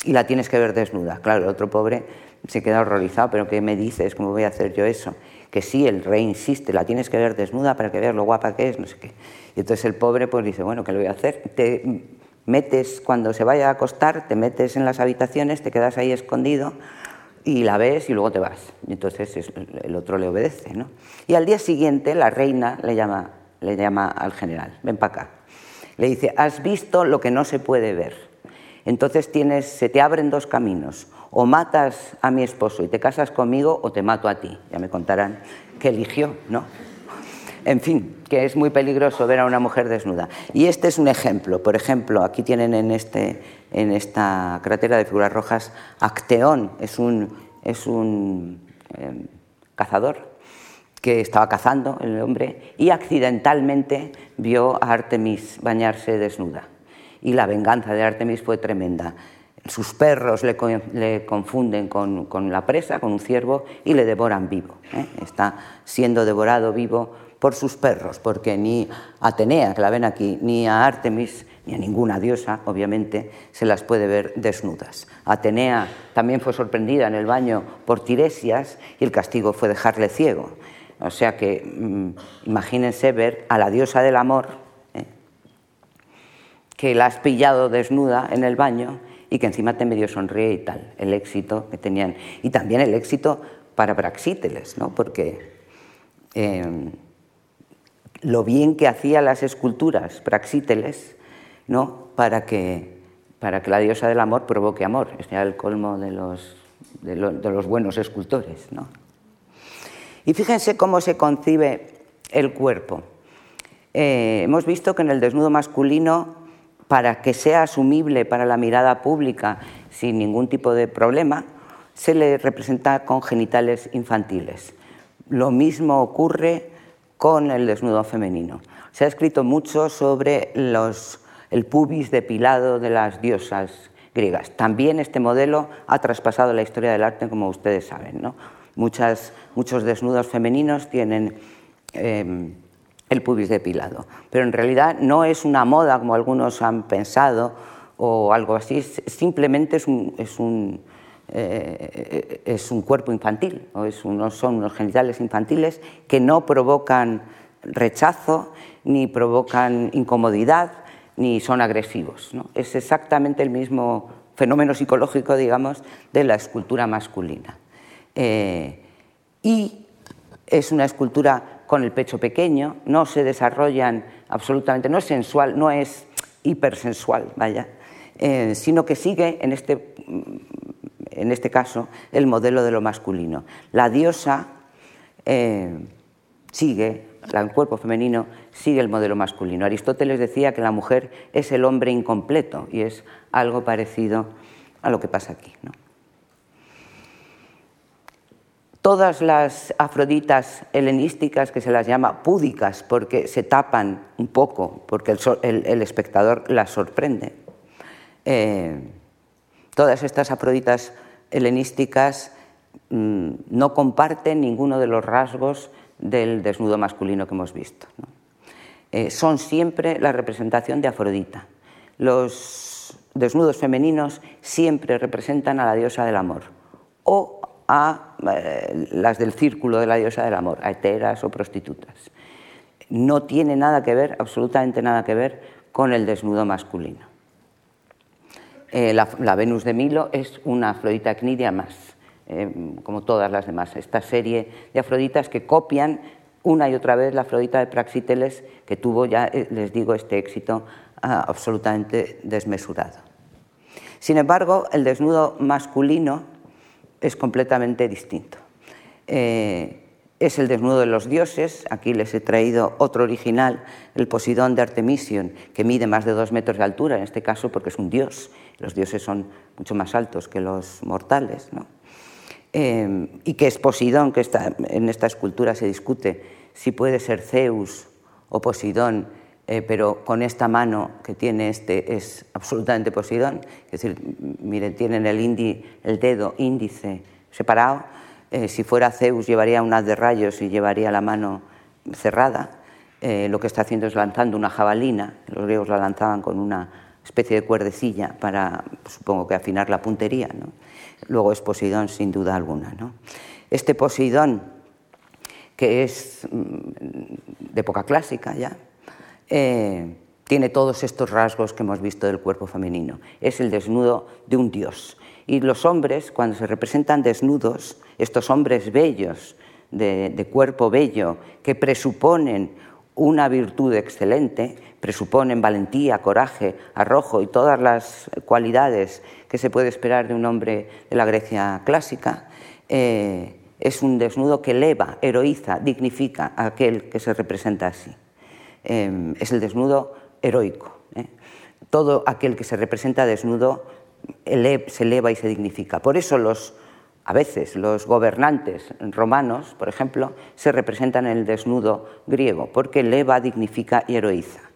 y la tienes que ver desnuda. Claro, el otro pobre se queda horrorizado, pero ¿qué me dices? ¿Cómo voy a hacer yo eso? Que sí, el rey insiste, la tienes que ver desnuda para que veas lo guapa que es, no sé qué. Y entonces el pobre pues dice, bueno, ¿qué le voy a hacer? Metes, cuando se vaya a acostar, te metes en las habitaciones, te quedas ahí escondido y la ves y luego te vas. Y entonces el otro le obedece. ¿no? Y al día siguiente la reina le llama, le llama al general, ven para acá. Le dice, has visto lo que no se puede ver. Entonces tienes, se te abren dos caminos. O matas a mi esposo y te casas conmigo o te mato a ti. Ya me contarán qué eligió, ¿no? En fin, que es muy peligroso ver a una mujer desnuda. Y este es un ejemplo. Por ejemplo, aquí tienen en, este, en esta cratera de figuras rojas, Acteón es un, es un em, cazador que estaba cazando el hombre y accidentalmente vio a Artemis bañarse desnuda. Y la venganza de Artemis fue tremenda. Sus perros le, confunden con, la presa, con un ciervo, y le devoran vivo. ¿eh? Está siendo devorado vivo por sus perros, porque ni Atenea, que la ven aquí, ni a Artemis, ni a ninguna diosa, obviamente, se las puede ver desnudas. Atenea también fue sorprendida en el baño por Tiresias y el castigo fue dejarle ciego. O sea que mm, imagínense ver a la diosa del amor, ¿eh? que la has pillado desnuda en el baño y que encima te medio sonríe y tal, el éxito que tenían. Y también el éxito para Praxíteles, ¿no? porque em, lo bien que hacía las esculturas Praxíteles ¿no? para, que, para que la diosa del amor provoque amor. Este era el colmo de los, de, los buenos escultores. ¿no? Y fíjense cómo se concibe el cuerpo. Eh, hemos visto que en el desnudo masculino para que sea asumible para la mirada pública sin ningún tipo de problema, se le representa con genitales infantiles. Lo mismo ocurre con el desnudo femenino. Se ha escrito mucho sobre el pubis depilado de las diosas griegas. También este modelo ha traspasado la historia del arte, como ustedes saben. muchos desnudos femeninos tienen eh, el pubis depilado. Pero en realidad no es una moda como algunos han pensado o algo así, simplemente es un, eh, es un cuerpo infantil, o es son unos genitales infantiles que no provocan rechazo, ni provocan incomodidad, ni son agresivos. Es exactamente el mismo fenómeno psicológico, digamos, de la escultura masculina. Eh, y es una escultura con el pecho pequeño, no se desarrollan absolutamente, no es sensual, no es hipersensual, vaya, eh, sino que sigue en este, en este caso el modelo de lo masculino. La diosa eh, sigue, el cuerpo femenino sigue el modelo masculino. Aristóteles decía que la mujer es el hombre incompleto y es algo parecido a lo que pasa aquí. Todas las afroditas helenísticas, que se las llama púdicas, porque se tapan un poco, porque el, espectador las sorprende. Eh, todas estas afroditas helenísticas mm, no comparten ninguno de los rasgos del desnudo masculino que hemos visto. Eh, son siempre la representación de Afrodita. Los desnudos femeninos siempre representan a la diosa del amor o a eh, las del círculo de la diosa del amor, a heteras o prostitutas. No tiene nada que ver, absolutamente nada que ver, con el desnudo masculino. Eh, la, Venus de Milo es una Afrodita cnidia más, eh, como todas las demás. Esta serie de Afroditas que copian una y otra vez la Afrodita de Praxíteles, que tuvo ya, les digo, este éxito ah, absolutamente desmesurado. Sin embargo, el desnudo masculino es completamente distinto. Eh, es el desnudo de los dioses, aquí les he traído otro original, el Posidón de Artemision, que mide más de dos metros de altura, en este caso porque es un dios, los dioses son mucho más altos que los mortales, eh, y que es Posidón, que está, en esta escultura se discute si puede ser Zeus o Posidón, eh, pero con esta mano que tiene este es absolutamente Posidón, es decir, miren, tienen el, el dedo índice separado, eh, si fuera Zeus llevaría un haz de rayos y llevaría la mano cerrada, eh, lo que está haciendo es lanzando una jabalina, los griegos la lanzaban con una especie de cuerdecilla para, supongo que afinar la puntería, luego es Posidón sin duda alguna. Este Posidón, que es mm, de época clásica ya, eh, tiene todos estos rasgos que hemos visto del cuerpo femenino. Es el desnudo de un dios. Y los hombres, cuando se representan desnudos, estos hombres bellos, de, cuerpo bello, que presuponen una virtud excelente, presuponen valentía, coraje, arrojo y todas las cualidades que se puede esperar de un hombre de la Grecia clásica, eh, es un desnudo que eleva, heroiza, dignifica a aquel que se representa así. Em, es el desnudo heroico. ¿eh? Todo aquel que se representa desnudo se eleva y se dignifica. Por eso los a veces los gobernantes romanos, por ejemplo, se representan en el desnudo griego, porque leva dignifica y heroiza.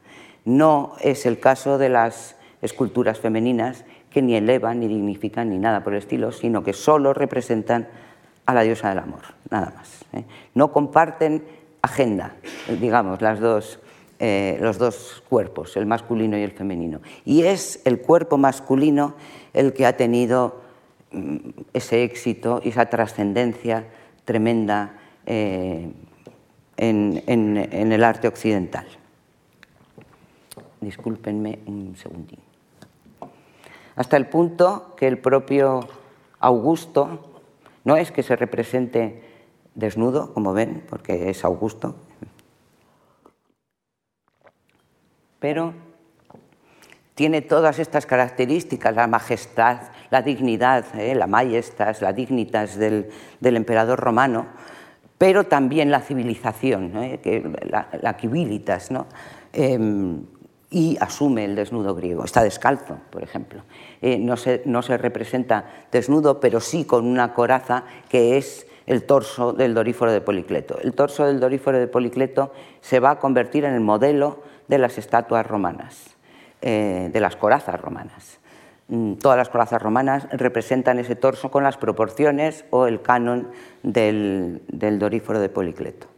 No es el caso de las esculturas femeninas que ni elevan, ni dignifican, ni nada por el estilo, sino que solo representan a la diosa del amor, nada más. ¿eh? No comparten agenda, digamos, eh, los dos cuerpos, el masculino y el femenino. Y es el cuerpo masculino el que ha tenido mm, ese éxito y esa trascendencia tremenda eh, en el arte occidental. Discúlpenme un segundín. Hasta el punto que el propio Augusto no es que se represente desnudo, como ven, porque es Augusto, pero tiene todas estas características, la majestad, la dignidad, ¿eh? la majestas, la dignitas del, emperador romano, pero también la civilización, ¿eh? la, la ¿no? Em, y asume el desnudo griego. Está descalzo, por ejemplo. Eh, no, se, no, se, representa desnudo, pero sí con una coraza que es el torso del Doríforo de Policleto. El torso del Doríforo de Policleto se va a convertir en el modelo de las estatuas romanas, eh, de las corazas romanas. Mm, todas las corazas romanas representan ese torso con las proporciones o el canon del, del Doríforo de Policleto.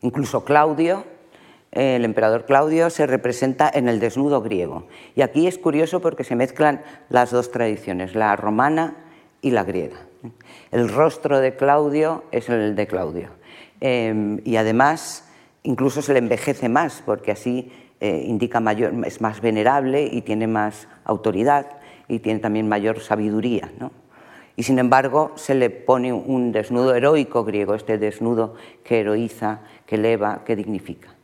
Incluso Claudio, el emperador Claudio se representa en el desnudo griego. Y aquí es curioso porque se mezclan las dos tradiciones, la romana y la griega. El rostro de Claudio es el de Claudio. Em, y además, incluso se le envejece más, porque así eh, indica mayor, es más venerable y tiene más autoridad y tiene también mayor sabiduría. Y sin embargo, se le pone un desnudo heroico griego, este desnudo que heroiza, que eleva, que dignifica.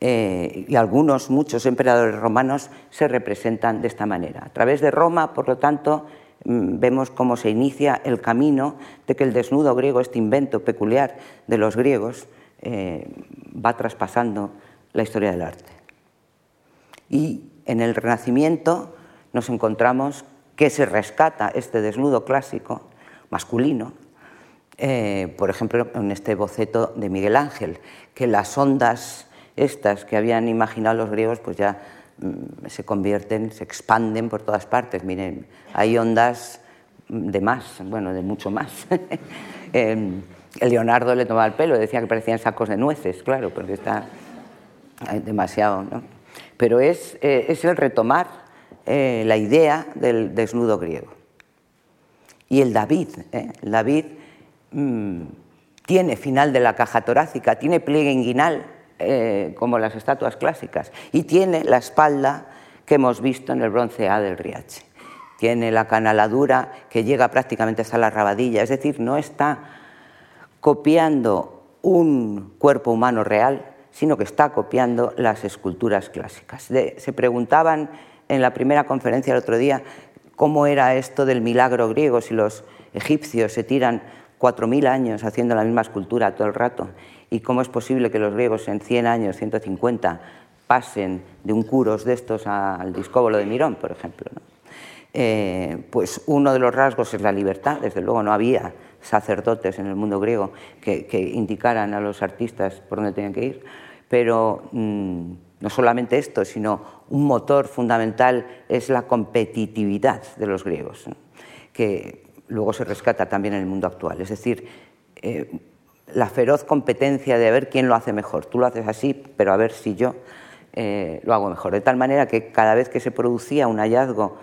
Eh, y algunos, muchos emperadores romanos se representan de esta manera. A través de Roma, por lo tanto, mm, vemos cómo se inicia el camino de que el desnudo griego, este invento peculiar de los griegos, eh, va traspasando la historia del arte. Y en el Renacimiento nos encontramos que se rescata este desnudo clásico masculino, eh, por ejemplo, en este boceto de Miguel Ángel, que las ondas estas que habían imaginado los griegos, pues ya mm, se convierten, se expanden por todas partes. Miren, hay ondas de más, bueno, de mucho más. Em, Leonardo le tomaba el pelo, decía que parecían sacos de nueces, claro, porque está demasiado, ¿no? Pero es, eh, el retomar eh, la idea del desnudo griego. Y el David, ¿eh? David mm, tiene final de la caja torácica, tiene pliegue inguinal, eh, como las estatuas clásicas, y tiene la espalda que hemos visto en el bronce A del Riache. Tiene la canaladura que llega prácticamente hasta la rabadilla, es decir, no está copiando un cuerpo humano real, sino que está copiando las esculturas clásicas. se preguntaban en la primera conferencia el otro día cómo era esto del milagro griego, si los egipcios se tiran 4.000 años haciendo la misma escultura todo el rato y cómo es posible que los griegos en 100 años, 150, pasen de un curos de estos al discóbolo de Mirón, por ejemplo. Eh, pues uno de los rasgos es la libertad, desde luego no había sacerdotes en el mundo griego que, indicaran a los artistas por dónde tenían que ir, pero mm, no solamente esto, sino un motor fundamental es la competitividad de los griegos, que luego se rescata también en el mundo actual. Es decir, eh, la feroz competencia de ver quién lo hace mejor. Tú lo haces así, pero a ver si yo eh, lo hago mejor. De tal manera que cada vez que se producía un hallazgo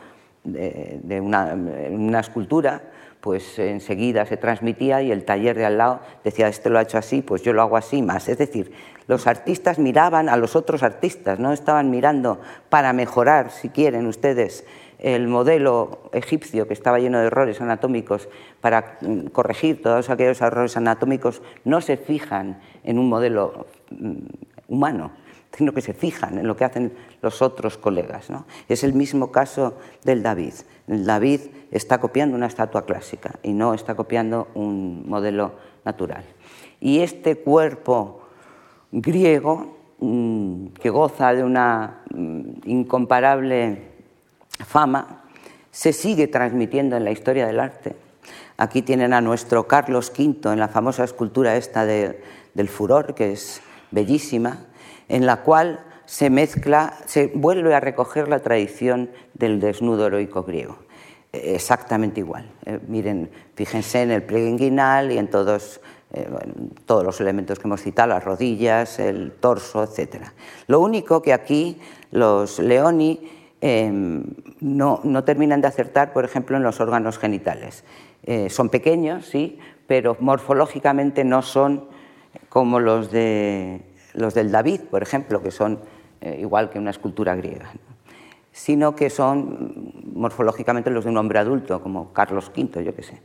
de, una, escultura, pues enseguida se transmitía y el taller de al lado decía, este lo ha hecho así, pues yo lo hago así más. Es decir, los artistas miraban a los otros artistas, no estaban mirando para mejorar, si quieren ustedes, el modelo egipcio que estaba lleno de errores anatómicos para mm, corregir todos aquellos errores anatómicos no se fijan en un modelo mm, humano, sino que se fijan en lo que hacen los otros colegas. Es el mismo caso del David. El David está copiando una estatua clásica y no está copiando un modelo natural. Y este cuerpo griego, mm, que goza de una incomparable fama, se sigue transmitiendo en la historia del arte. Aquí tienen a nuestro Carlos V en la famosa escultura esta del furor, que es bellísima, en la cual se mezcla, se vuelve a recoger la tradición del desnudo heroico griego. Exactamente igual. Eh, miren, fíjense en el pliegue inguinal y en todos, eh, todos los elementos que hemos citado, las rodillas, el torso, etc. Lo único que aquí los leoni em, no, no, terminan de acertar, por ejemplo, en los órganos genitales. Eh, son pequeños, sí, pero morfológicamente no son como los, de, los del David, por ejemplo, que son igual que una escultura griega sino que son morfológicamente los de un hombre adulto, como Carlos V, yo qué sé.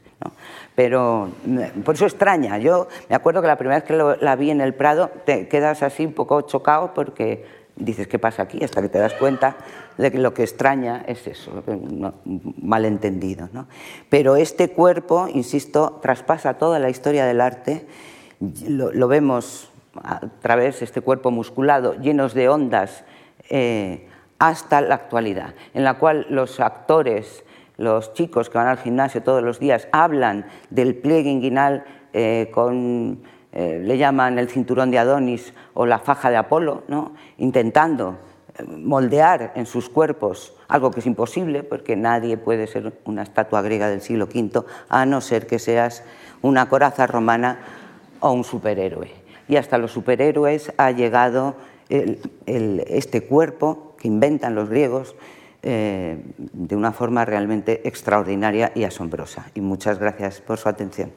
Pero mm, por eso extraña. Yo me acuerdo que la primera vez que la vi en el Prado te quedas así un poco chocado porque dices, ¿qué pasa aquí? Hasta que te das cuenta de que lo que extraña es eso, malentendido. ¿no? Pero este cuerpo, insisto, traspasa toda la historia del arte. Lo, vemos a través de este cuerpo musculado, llenos de ondas. Eh, hasta la actualidad, en la cual los actores, los chicos que van al gimnasio todos los días, hablan del pliegue inguinal eh, con, eh, le llaman el cinturón de Adonis o la faja de Apolo, intentando eh, moldear en sus cuerpos algo que es imposible, porque nadie puede ser una estatua griega del siglo V, a no ser que seas una coraza romana o un superhéroe. Y hasta los superhéroes ha llegado este cuerpo que inventan los griegos eh, de una forma realmente extraordinaria y asombrosa. Y muchas gracias por su atención.